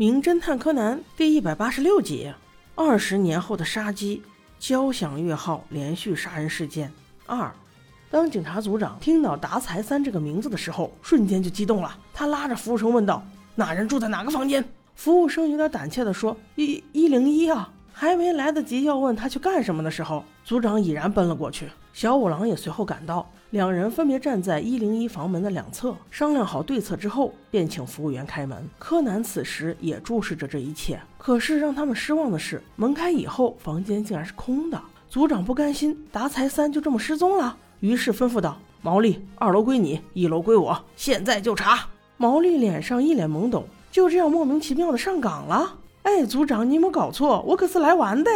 名侦探柯南》第一百八十六集：二十年后的杀机，交响乐号连续杀人事件二。当警察组长听到达才三这个名字的时候，瞬间就激动了。他拉着服务生问道：“那人住在哪个房间？”服务生有点胆怯地说：“一一零一啊。”还没来得及要问他去干什么的时候，组长已然奔了过去。小五郎也随后赶到，两人分别站在一零一房门的两侧，商量好对策之后，便请服务员开门。柯南此时也注视着这一切，可是让他们失望的是，门开以后，房间竟然是空的。组长不甘心，达才三就这么失踪了，于是吩咐道：“毛利，二楼归你，一楼归我，现在就查。”毛利脸上一脸懵懂，就这样莫名其妙的上岗了。哎，组长，你有没有搞错？我可是来玩的。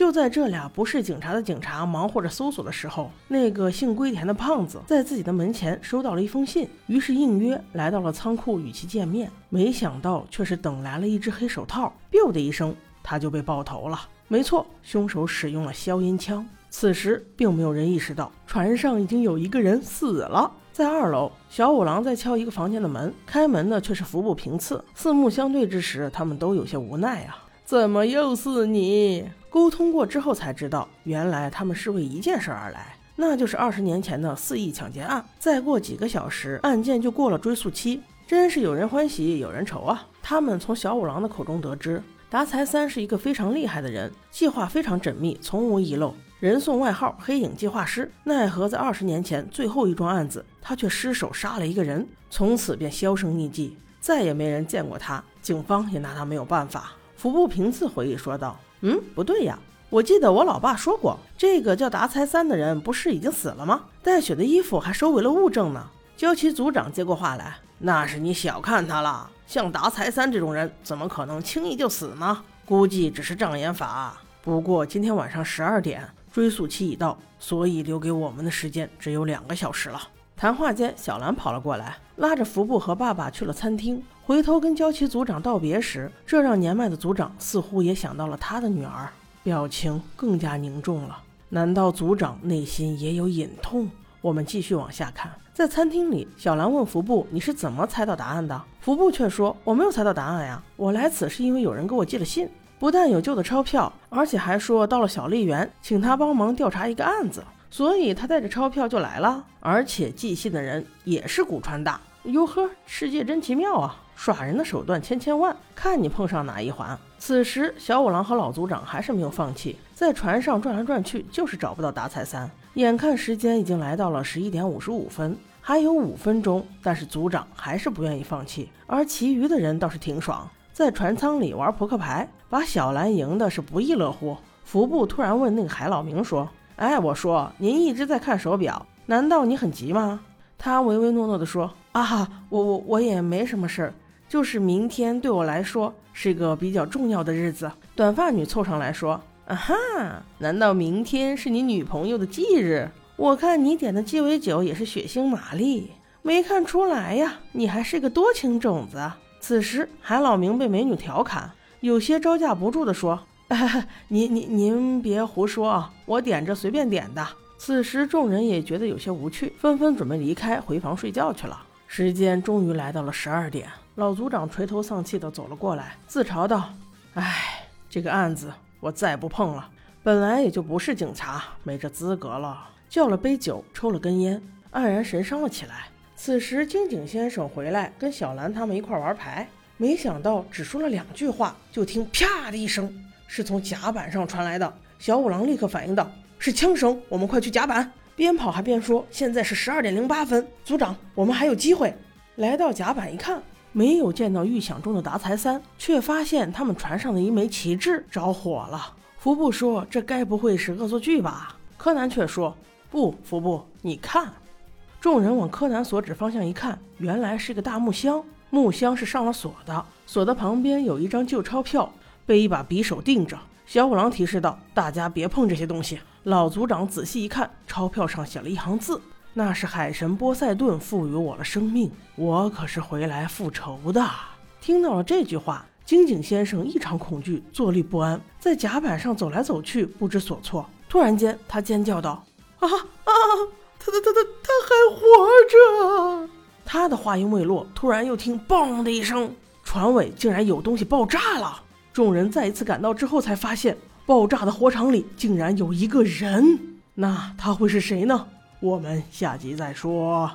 就在这俩不是警察的警察忙活着搜索的时候，那个姓龟田的胖子在自己的门前收到了一封信，于是应约来到了仓库与其见面。没想到却是等来了一只黑手套，biu 的一声，他就被爆头了。没错，凶手使用了消音枪。此时并没有人意识到船上已经有一个人死了。在二楼，小五郎在敲一个房间的门，开门的却是服部平次。四目相对之时，他们都有些无奈啊。怎么又是你？沟通过之后才知道，原来他们是为一件事而来，那就是二十年前的四亿抢劫案。再过几个小时，案件就过了追诉期，真是有人欢喜有人愁啊。他们从小五郎的口中得知，达才三是一个非常厉害的人，计划非常缜密，从无遗漏。人送外号“黑影计划师”，奈何在二十年前最后一桩案子，他却失手杀了一个人，从此便销声匿迹，再也没人见过他，警方也拿他没有办法。服部平次回忆说道：“嗯，不对呀，我记得我老爸说过，这个叫达才三的人不是已经死了吗？带血的衣服还收为了物证呢。”交旗组长接过话来：“那是你小看他了，像达才三这种人，怎么可能轻易就死呢？估计只是障眼法。不过今天晚上十二点。”追溯期已到，所以留给我们的时间只有两个小时了。谈话间，小兰跑了过来，拉着服部和爸爸去了餐厅。回头跟交旗组长道别时，这让年迈的组长似乎也想到了他的女儿，表情更加凝重了。难道组长内心也有隐痛？我们继续往下看。在餐厅里，小兰问服部：“你是怎么猜到答案的？”服部却说：“我没有猜到答案呀，我来此是因为有人给我寄了信。”不但有旧的钞票，而且还说到了小笠原，请他帮忙调查一个案子，所以他带着钞票就来了。而且寄信的人也是古川大。哟呵，世界真奇妙啊！耍人的手段千千万，看你碰上哪一环。此时，小五郎和老组长还是没有放弃，在船上转来转去，就是找不到达彩三。眼看时间已经来到了十一点五十五分，还有五分钟，但是组长还是不愿意放弃，而其余的人倒是挺爽。在船舱里玩扑克牌，把小兰赢的是不亦乐乎。服部突然问那个海老明说：“哎，我说您一直在看手表，难道你很急吗？”他唯唯诺诺地说：“啊，我我我也没什么事儿，就是明天对我来说是个比较重要的日子。”短发女凑上来说：“啊哈，难道明天是你女朋友的忌日？我看你点的鸡尾酒也是血腥玛丽，没看出来呀，你还是个多情种子。”此时，海老明被美女调侃，有些招架不住地说：“您您您别胡说啊，我点着随便点的。”此时，众人也觉得有些无趣，纷纷准备离开，回房睡觉去了。时间终于来到了十二点，老组长垂头丧气地走了过来，自嘲道：“哎，这个案子我再不碰了。本来也就不是警察，没这资格了。”叫了杯酒，抽了根烟，黯然神伤了起来。此时，金井先生回来跟小兰他们一块玩牌，没想到只说了两句话，就听啪的一声，是从甲板上传来的。小五郎立刻反应道是枪声，我们快去甲板！边跑还边说：“现在是十二点零八分，组长，我们还有机会。”来到甲板一看，没有见到预想中的达才三，却发现他们船上的一枚旗帜着火了。服部说：“这该不会是恶作剧吧？”柯南却说：“不，服部，你看。”众人往柯南所指方向一看，原来是个大木箱。木箱是上了锁的，锁的旁边有一张旧钞票，被一把匕首钉着。小五郎提示道：“大家别碰这些东西。”老组长仔细一看，钞票上写了一行字：“那是海神波塞顿赋予我了生命，我可是回来复仇的。”听到了这句话，金井先生异常恐惧，坐立不安，在甲板上走来走去，不知所措。突然间，他尖叫道：“啊啊！”他他他他他还活着！他的话音未落，突然又听“嘣”的一声，船尾竟然有东西爆炸了。众人再一次赶到之后，才发现爆炸的火场里竟然有一个人。那他会是谁呢？我们下集再说。